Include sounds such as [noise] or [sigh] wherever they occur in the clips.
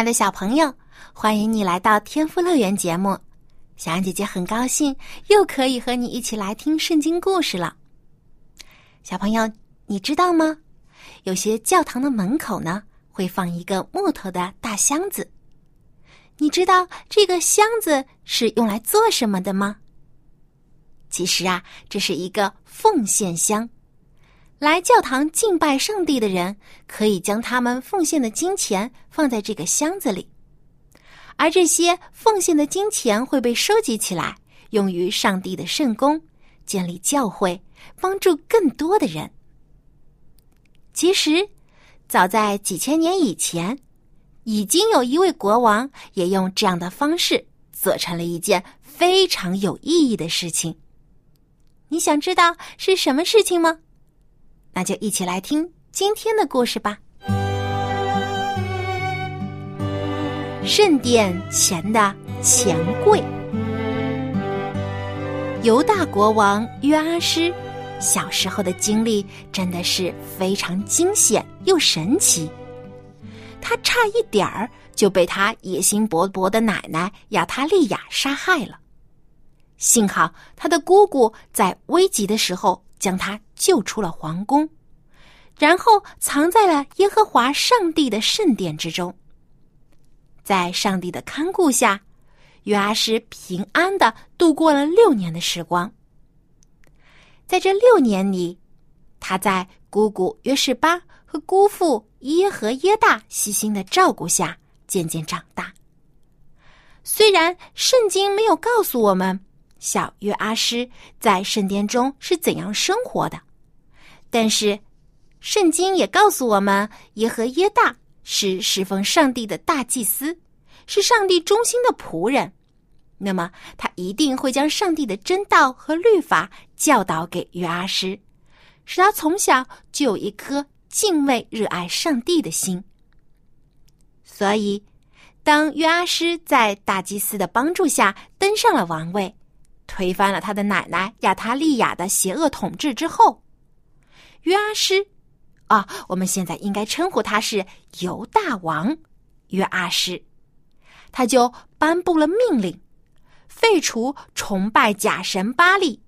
爱的小朋友，欢迎你来到天赋乐园节目。小安姐姐很高兴又可以和你一起来听圣经故事了。小朋友，你知道吗？有些教堂的门口呢会放一个木头的大箱子。你知道这个箱子是用来做什么的吗？其实啊，这是一个奉献箱。来教堂敬拜上帝的人，可以将他们奉献的金钱放在这个箱子里，而这些奉献的金钱会被收集起来，用于上帝的圣功，建立教会，帮助更多的人。其实，早在几千年以前，已经有一位国王也用这样的方式做成了一件非常有意义的事情。你想知道是什么事情吗？那就一起来听今天的故事吧。圣殿前的钱柜，犹大国王约阿施小时候的经历真的是非常惊险又神奇。他差一点儿就被他野心勃勃的奶奶亚塔利亚杀害了，幸好他的姑姑在危急的时候。将他救出了皇宫，然后藏在了耶和华上帝的圣殿之中。在上帝的看顾下，约阿施平安的度过了六年的时光。在这六年里，他在姑姑约士巴和姑父耶和耶大细心的照顾下，渐渐长大。虽然圣经没有告诉我们。小约阿施在圣殿中是怎样生活的？但是，圣经也告诉我们，耶和耶大是侍奉上帝的大祭司，是上帝忠心的仆人。那么，他一定会将上帝的真道和律法教导给约阿施，使他从小就有一颗敬畏、热爱上帝的心。所以，当约阿施在大祭司的帮助下登上了王位。推翻了他的奶奶亚塔利亚的邪恶统治之后，约阿施，啊，我们现在应该称呼他是犹大王约阿施，他就颁布了命令，废除崇拜假神巴利，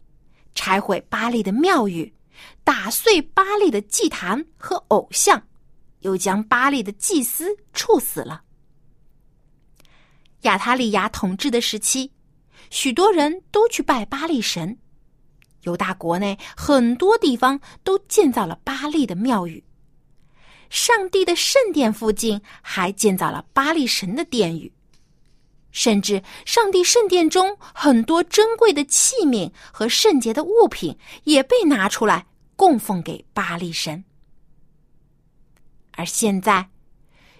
拆毁巴利的庙宇，打碎巴利的祭坛和偶像，又将巴利的祭司处死了。亚塔利亚统治的时期。许多人都去拜巴利神，犹大国内很多地方都建造了巴利的庙宇。上帝的圣殿附近还建造了巴利神的殿宇，甚至上帝圣殿中很多珍贵的器皿和圣洁的物品也被拿出来供奉给巴利神。而现在，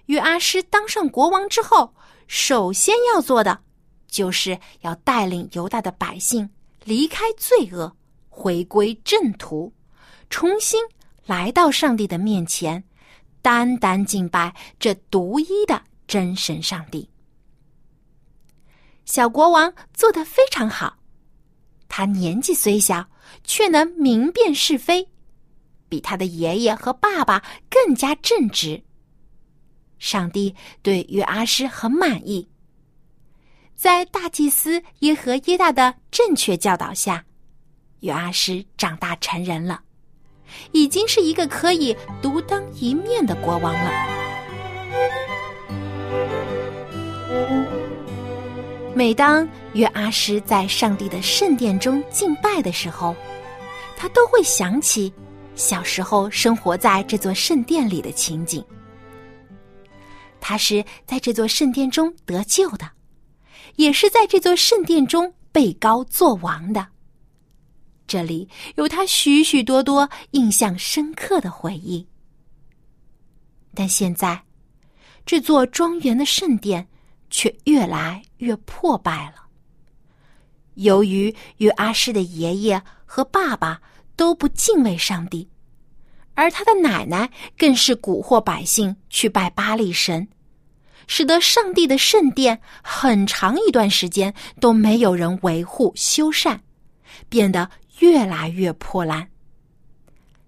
约阿施当上国王之后，首先要做的。就是要带领犹大的百姓离开罪恶，回归正途，重新来到上帝的面前，单单敬拜这独一的真神上帝。小国王做得非常好，他年纪虽小，却能明辨是非，比他的爷爷和爸爸更加正直。上帝对约阿施很满意。在大祭司耶和耶大的正确教导下，约阿施长大成人了，已经是一个可以独当一面的国王了。每当约阿施在上帝的圣殿中敬拜的时候，他都会想起小时候生活在这座圣殿里的情景。他是在这座圣殿中得救的。也是在这座圣殿中被高作王的，这里有他许许多多印象深刻的回忆。但现在，这座庄园的圣殿却越来越破败了。由于约阿施的爷爷和爸爸都不敬畏上帝，而他的奶奶更是蛊惑百姓去拜巴力神，使得上帝的圣殿很长一段时间都没有人维护修缮，变得越来越破烂。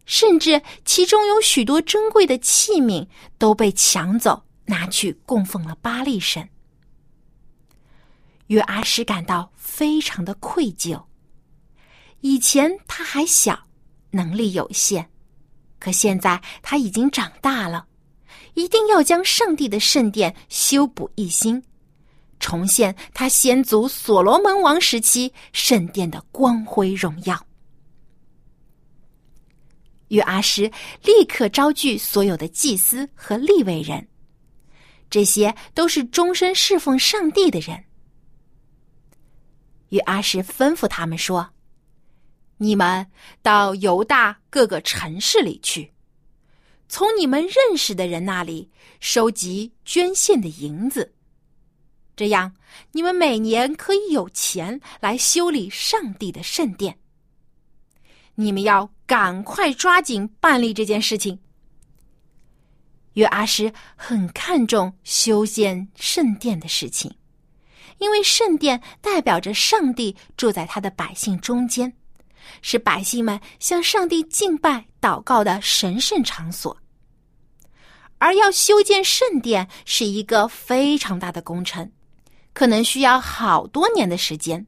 甚至其中有许多珍贵的器皿都被抢走，拿去供奉了巴力神。约阿施感到非常的愧疚。以前他还小，能力有限，可现在他已经长大了，一定要将上帝的圣殿修补一新，重现他先祖所罗门王时期圣殿的光辉荣耀。约阿施立刻招聚所有的祭司和立位人，这些都是终身侍奉上帝的人。约阿施吩咐他们说：“你们到犹大各个城市里去，从你们认识的人那里收集捐献的银子，这样你们每年可以有钱来修理上帝的圣殿。你们要赶快抓紧办理这件事情。”约阿施很看重修建圣殿的事情。因为圣殿代表着上帝住在他的百姓中间，是百姓们向上帝敬拜、祷告的神圣场所。而要修建圣殿是一个非常大的工程，可能需要好多年的时间。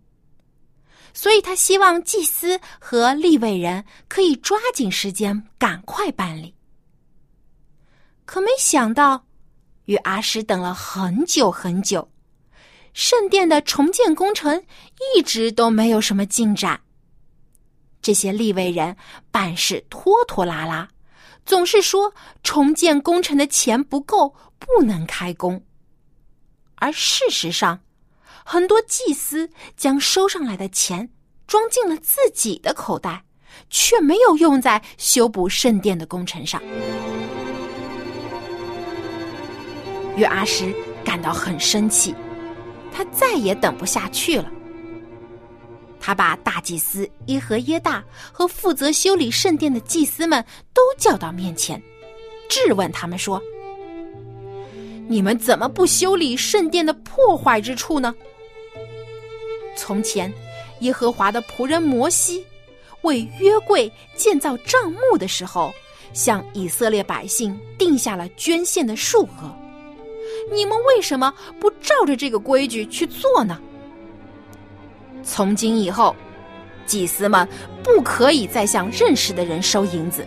所以他希望祭司和立位人可以抓紧时间，赶快办理。可没想到，与阿施等了很久很久。圣殿的重建工程一直都没有什么进展。这些立位人办事拖拖拉拉，总是说重建工程的钱不够，不能开工。而事实上，很多祭司将收上来的钱装进了自己的口袋，却没有用在修补圣殿的工程上。约阿什感到很生气。他再也等不下去了。他把大祭司耶和耶大和负责修理圣殿的祭司们都叫到面前，质问他们说：“你们怎么不修理圣殿的破坏之处呢？从前，耶和华的仆人摩西为约柜建造帐幕的时候，向以色列百姓定下了捐献的数额。”你们为什么不照着这个规矩去做呢？从今以后，祭司们不可以再向认识的人收银子，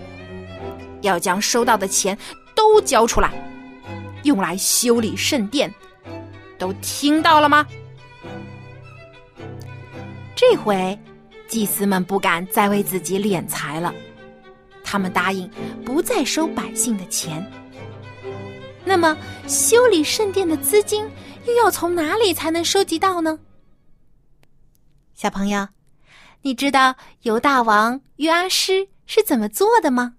要将收到的钱都交出来，用来修理圣殿。都听到了吗？这回，祭司们不敢再为自己敛财了，他们答应不再收百姓的钱。那么，修理圣殿的资金又要从哪里才能收集到呢？小朋友，你知道犹大王约阿施是怎么做的吗？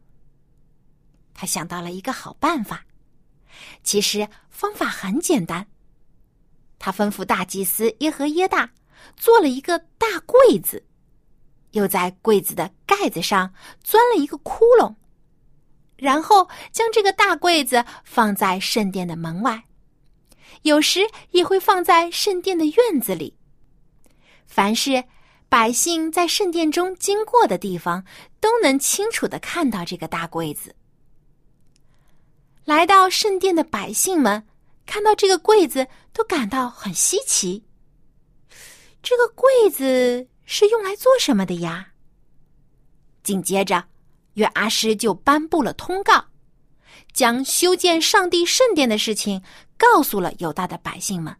他想到了一个好办法。其实方法很简单。他吩咐大祭司耶和耶大做了一个大柜子，又在柜子的盖子上钻了一个窟窿。然后将这个大柜子放在圣殿的门外，有时也会放在圣殿的院子里。凡是百姓在圣殿中经过的地方，都能清楚的看到这个大柜子。来到圣殿的百姓们看到这个柜子，都感到很稀奇。这个柜子是用来做什么的呀？紧接着。约阿施就颁布了通告，将修建上帝圣殿的事情告诉了犹大的百姓们，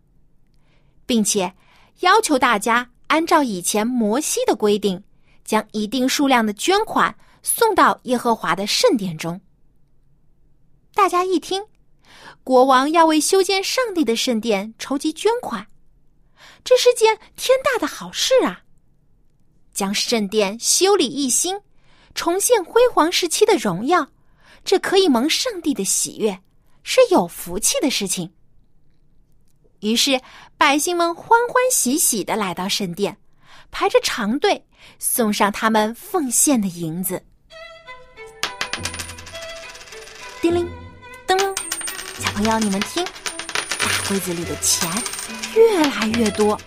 并且要求大家按照以前摩西的规定，将一定数量的捐款送到耶和华的圣殿中。大家一听，国王要为修建上帝的圣殿筹集捐款，这是件天大的好事啊！将圣殿修理一新。重现辉煌时期的荣耀，这可以蒙上帝的喜悦，是有福气的事情。于是，百姓们欢欢喜喜的来到圣殿，排着长队，送上他们奉献的银子。叮铃，朋友，你们听，大柜子里的钱越来越多，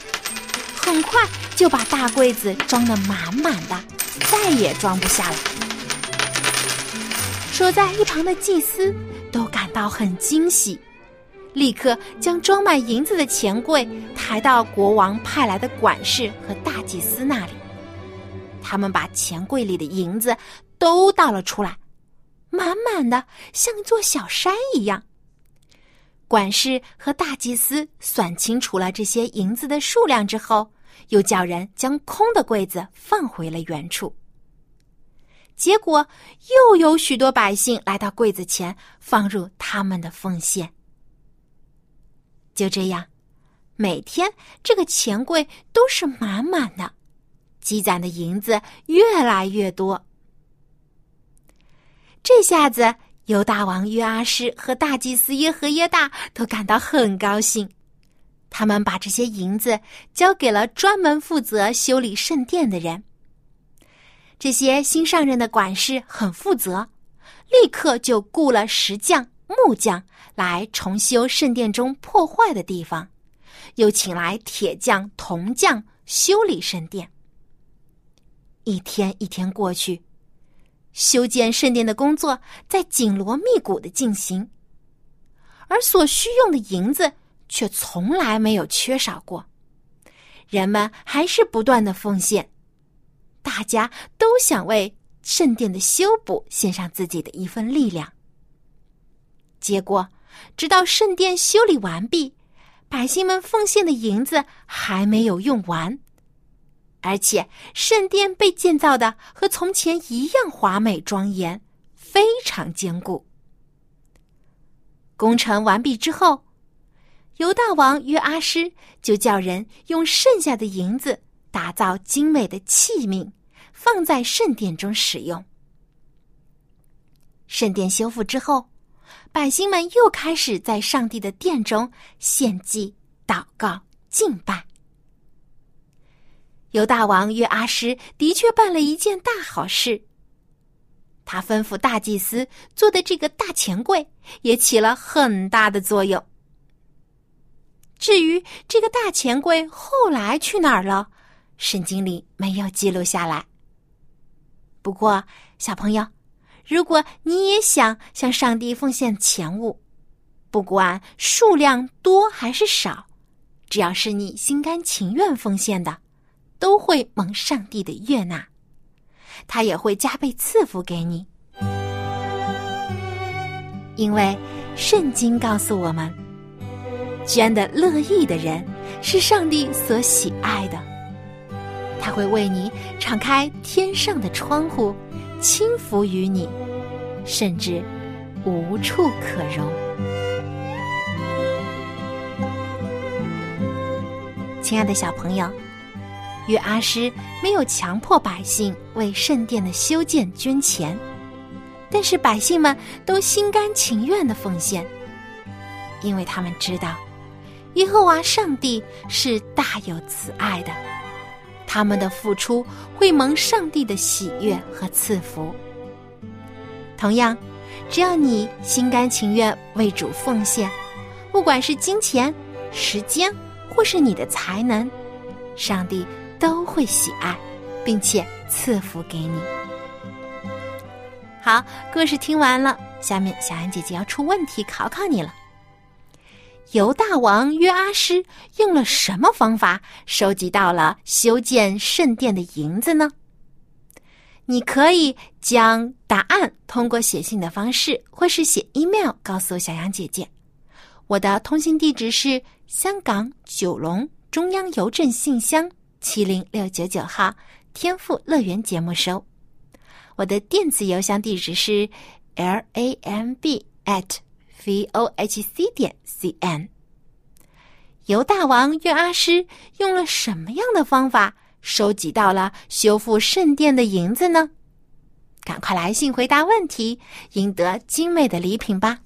很快就把大柜子装得满满的，再也装不下了。守在一旁的祭司都感到很惊喜。立刻将装满银子的钱柜抬到国王派来的管事和大祭司那里。他们把钱柜里的银子都倒了出来，满满的，像一座小山一样。管事和大祭司算清楚了这些银子的数量之后，又叫人将空的柜子放回了原处。结果，又有许多百姓来到柜子前，放入他们的奉献。就这样，每天这个钱柜都是满满的，积攒的银子越来越多。这下子，犹大王约阿施和大祭司耶和耶大都感到很高兴。他们把这些银子交给了专门负责修理圣殿的人。这些新上任的管事很负责，立刻就雇了石匠、木匠。来重修圣殿中破坏的地方，又请来铁匠、铜匠修理圣殿。一天一天过去，修建圣殿的工作在紧锣密鼓的进行，而所需用的银子却从来没有缺少过。人们还是不断的奉献，大家都想为圣殿的修补献上自己的一份力量。结果。直到圣殿修理完毕，百姓们奉献的银子还没有用完，而且圣殿被建造的和从前一样华美庄严，非常坚固。工程完毕之后，犹大王约阿施就叫人用剩下的银子打造精美的器皿，放在圣殿中使用。圣殿修复之后。百姓们又开始在上帝的殿中献祭、祷告、敬拜。犹大王约阿施的确办了一件大好事。他吩咐大祭司做的这个大钱柜也起了很大的作用。至于这个大钱柜后来去哪儿了，圣经里没有记录下来。不过，小朋友。如果你也想向上帝奉献钱物，不管数量多还是少，只要是你心甘情愿奉献的，都会蒙上帝的悦纳，他也会加倍赐福给你。因为圣经告诉我们，捐的乐意的人是上帝所喜爱的，他会为你敞开天上的窗户。轻浮于你，甚至无处可容。亲爱的小朋友，约阿诗没有强迫百姓为圣殿的修建捐钱，但是百姓们都心甘情愿的奉献，因为他们知道耶和华上帝是大有慈爱的。他们的付出会蒙上帝的喜悦和赐福。同样，只要你心甘情愿为主奉献，不管是金钱、时间，或是你的才能，上帝都会喜爱，并且赐福给你。好，故事听完了，下面小安姐姐要出问题考考你了。犹大王约阿施用了什么方法收集到了修建圣殿的银子呢？你可以将答案通过写信的方式，或是写 email 告诉小杨姐姐。我的通信地址是香港九龙中央邮政信箱七零六九九号“天赋乐园”节目收。我的电子邮箱地址是 l a m b at v o h c 点 c n。犹大王约阿诗用了什么样的方法收集到了修复圣殿的银子呢？赶快来信回答问题，赢得精美的礼品吧！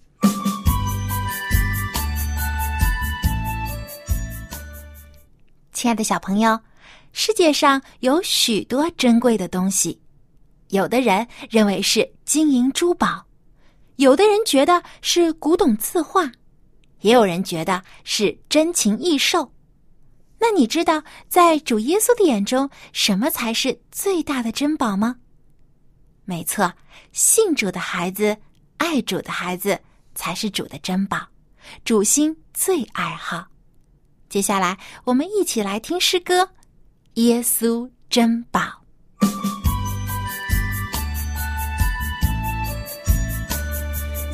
亲爱的小朋友。世界上有许多珍贵的东西，有的人认为是金银珠宝，有的人觉得是古董字画，也有人觉得是珍禽异兽。那你知道，在主耶稣的眼中，什么才是最大的珍宝吗？没错，信主的孩子、爱主的孩子才是主的珍宝，主心最爱好。接下来，我们一起来听诗歌《耶稣珍宝》。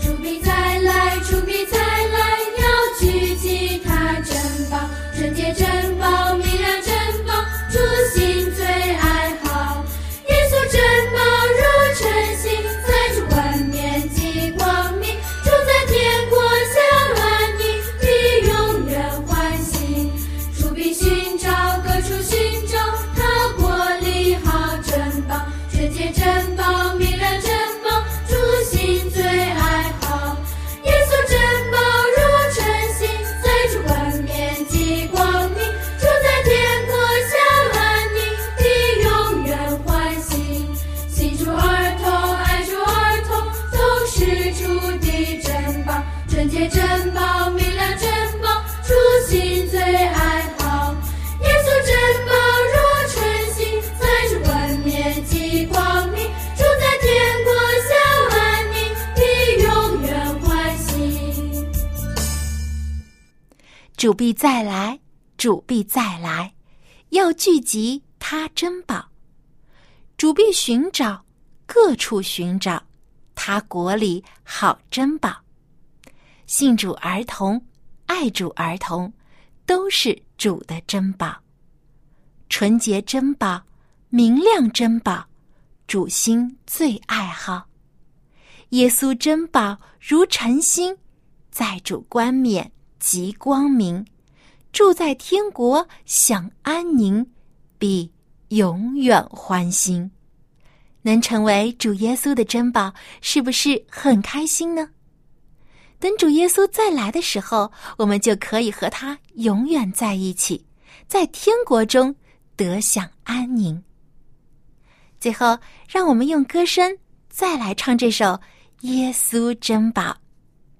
主必再来，主必再来，要聚集他珍宝，纯洁珍宝，主必再来，主必再来，要聚集他珍宝。主必寻找，各处寻找，他国里好珍宝。信主儿童，爱主儿童，都是主的珍宝。纯洁珍宝，明亮珍宝，主心最爱好。耶稣珍宝如晨星，在主冠冕极光明，住在天国享安宁，必永远欢心。能成为主耶稣的珍宝，是不是很开心呢？等主耶稣再来的时候，我们就可以和他永远在一起，在天国中得享安宁。最后，让我们用歌声再来唱这首《耶稣珍宝》，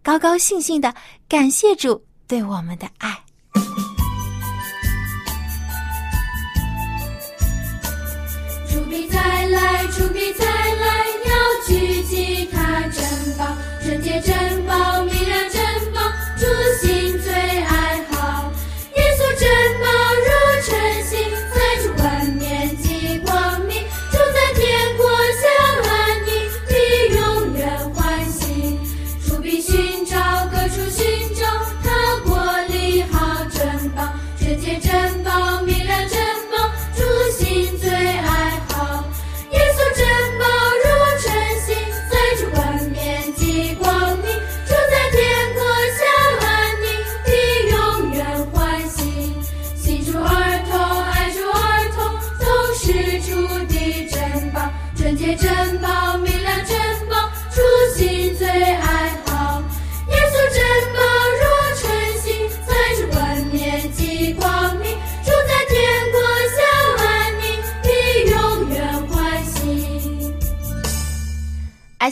高高兴兴的感谢主对我们的爱。主必再来，主必再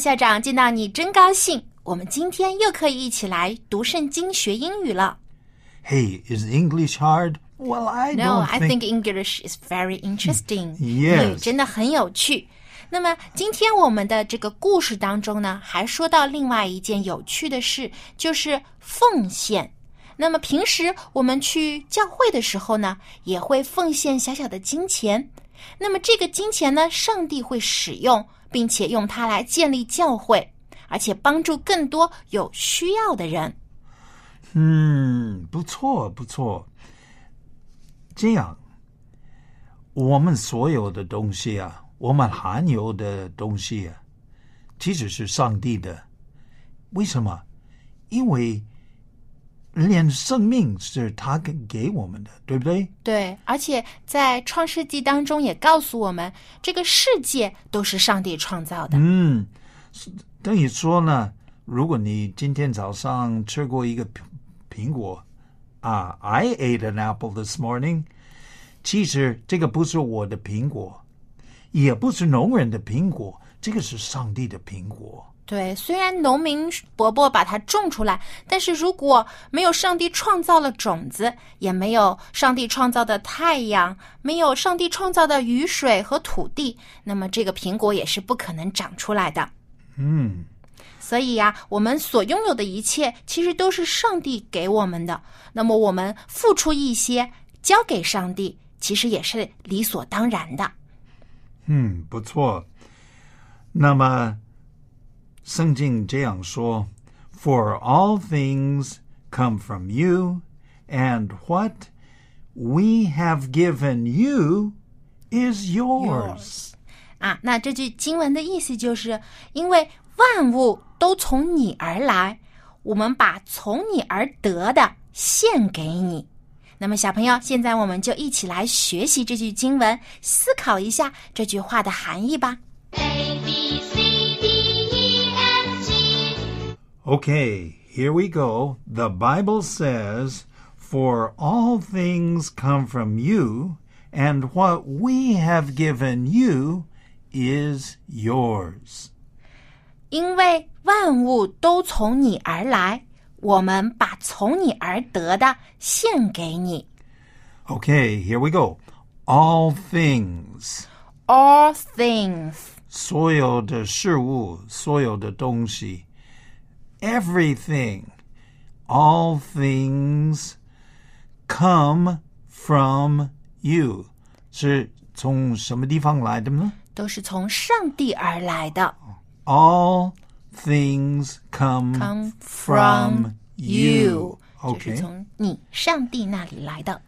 校长见到你真高兴，我们今天又可以一起来读圣经学英语了。Hey, is English hard? Well, I No, I think. think English is very interesting. [laughs] Yes. 英语真的很有趣。那么今天我们的这个故事当中呢，还说到另外一件有趣的事，就是奉献。那么平时我们去教会的时候呢，也会奉献小小的金钱。那么这个金钱呢，上帝会使用，并且用它来建立教会，而且帮助更多有需要的人。嗯，不错，不错。这样，我们所有的东西啊，我们含有的东西啊，其实是上帝的。为什么？因为连生命是他给给我们的，对不对？对，而且在创世纪当中也告诉我们，这个世界都是上帝创造的。嗯，是等于说呢，如果你今天早上吃过一个苹苹果啊，I ate an apple this morning，其实这个不是我的苹果，也不是农人的苹果，这个是上帝的苹果。对，虽然农民伯伯把它种出来，但是如果没有上帝创造了种子，也没有上帝创造的太阳，没有上帝创造的雨水和土地，那么这个苹果也是不可能长出来的。嗯，所以呀、我们所拥有的一切，其实都是上帝给我们的。那么我们付出一些，交给上帝，其实也是理所当然的。嗯，不错。那么，圣经这样说：“For all things come from you, and what we have given you is yours.” 啊，那这句经文的意思就是，因为万物都从你而来，我们把从你而得的献给你。那么，小朋友，现在我们就一起来学习这句经文，思考一下这句话的含义吧。A Okay, here we go. The Bible says, For all things come from you, and what we have given you is yours. 因为万物都从你而来，我们把从你而得的献给你。 Okay, here we go. All things. All things，所有的事物，所有的东西 ，everything, all things come from you，是从什么地方来的呢都是从上帝而来的。 ？All things come, Come from from you，就是 Okay, 从你上帝那里来的。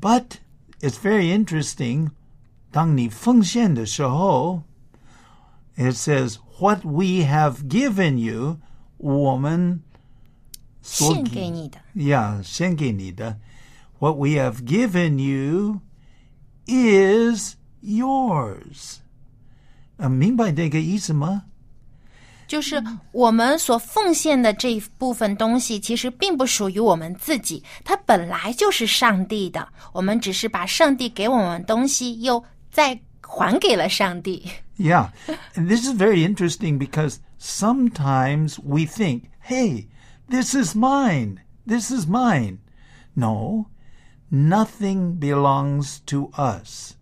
but it's very interesting. 当你奉献的时候，it says what we have given you， 我们所献给你的。Yeah，献给你的。What we have given you is yours。啊，明白这个意思吗？就是我们所奉献的这一部分东西，其实并不属于我们自己，它本来就是上帝的。我们只是把上帝给我们的东西又再还给了上帝。Yeah, and this is very interesting because sometimes we think, hey, this is mine. This is mine. No, nothing belongs to us.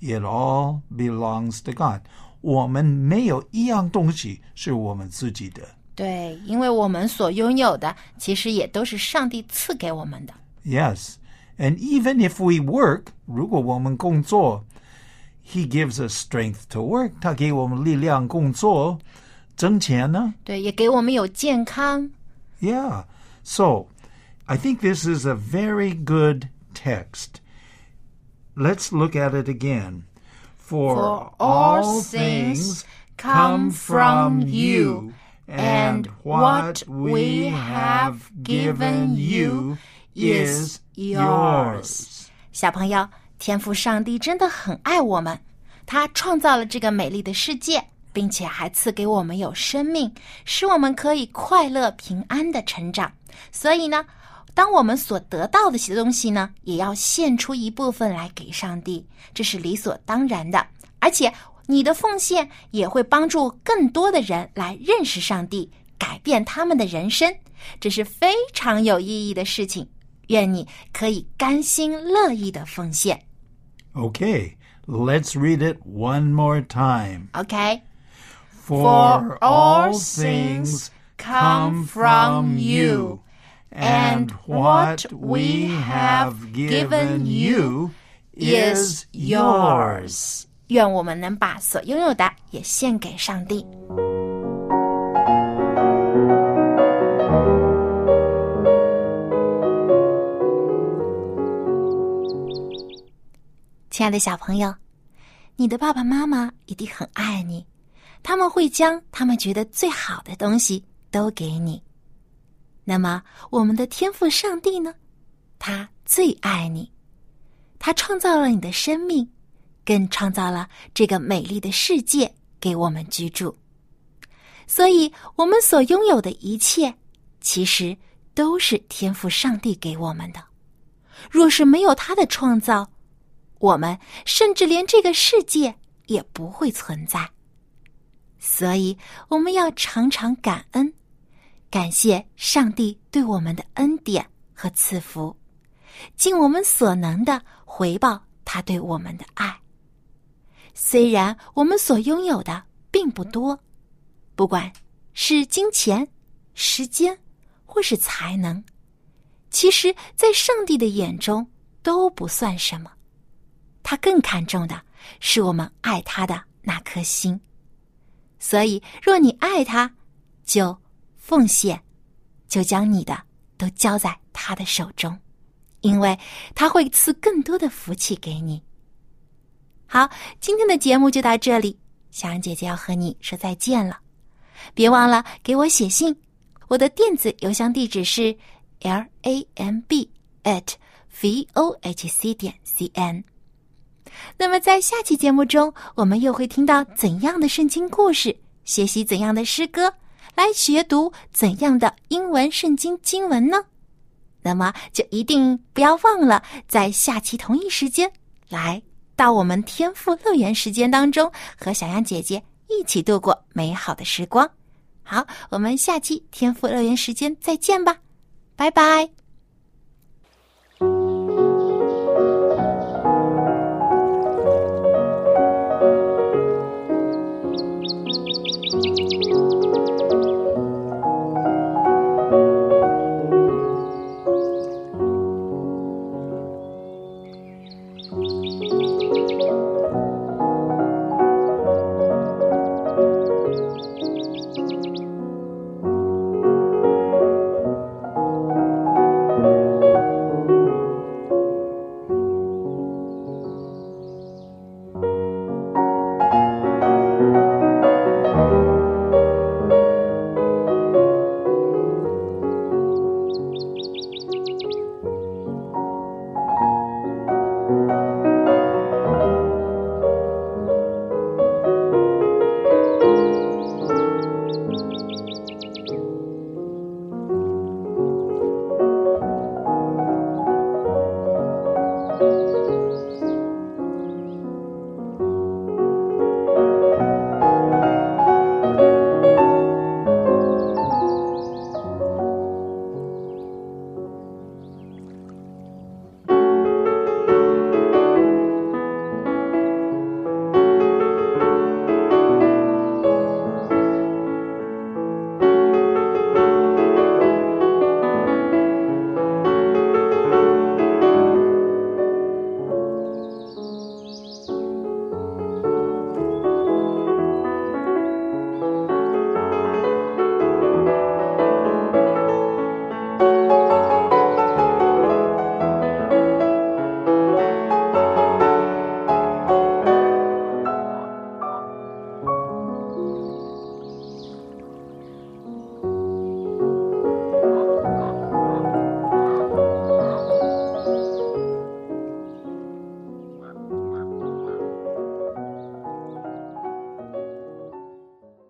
It all belongs to God. 我们没有一样东西是我们自己的。对，因为我们所拥有的，其实也都是上帝赐给我们的。 Yes, and even if we work, 如果我们工作, He gives us strength to work. 他给我们力量工作， 挣钱呢？对，也给我们有健康。 Yeah. So, I think this is a very good text. Let's look at it again. For, For all things come from you, and what we have given you is yours. 小朋友，天赋上帝真的很爱我们，他创造了这个美丽的世界， 并且还赐给我们有生命，使我们可以快乐平安的成长。所以呢，当我们所得到的些东西呢，也要献出一部分来给上帝，这是理所当然的。而且，你的奉献也会帮助更多的人来认识上帝，改变他们的人生，这是非常有意义的事情。愿你可以甘心乐意的奉献。Okay, let's read it one more time. OK，For all things come from you, and what we have given you is yours. 愿我们能把所拥有的也献给上帝。亲爱的小朋友，你的爸爸妈妈一定很爱你，他们会将他们觉得最好的东西都给你。那么，我们的天赋上帝呢？他最爱你，他创造了你的生命，更创造了这个美丽的世界给我们居住。所以，我们所拥有的一切，其实都是天赋上帝给我们的。若是没有他的创造，我们甚至连这个世界也不会存在。所以，我们要常常感恩，感谢上帝对我们的恩典和赐福，尽我们所能的回报他对我们的爱。虽然我们所拥有的并不多，不管是金钱、时间，或是才能，其实，在上帝的眼中都不算什么。他更看重的是我们爱他的那颗心。所以，若你爱他，就奉献，就将你的都交在他的手中，因为他会赐更多的福气给你。好，今天的节目就到这里，小安姐姐要和你说再见了。别忘了给我写信，我的电子邮箱地址是 l a m b at v o h c 点 c n。那么，在下期节目中，我们又会听到怎样的圣经故事，学习怎样的诗歌，来学读怎样的英文圣经经文呢？那么，就一定不要忘了在下期同一时间来。到我们天赋乐园时间当中，和小羊姐姐一起度过美好的时光。好，我们下期天赋乐园时间再见吧，拜拜。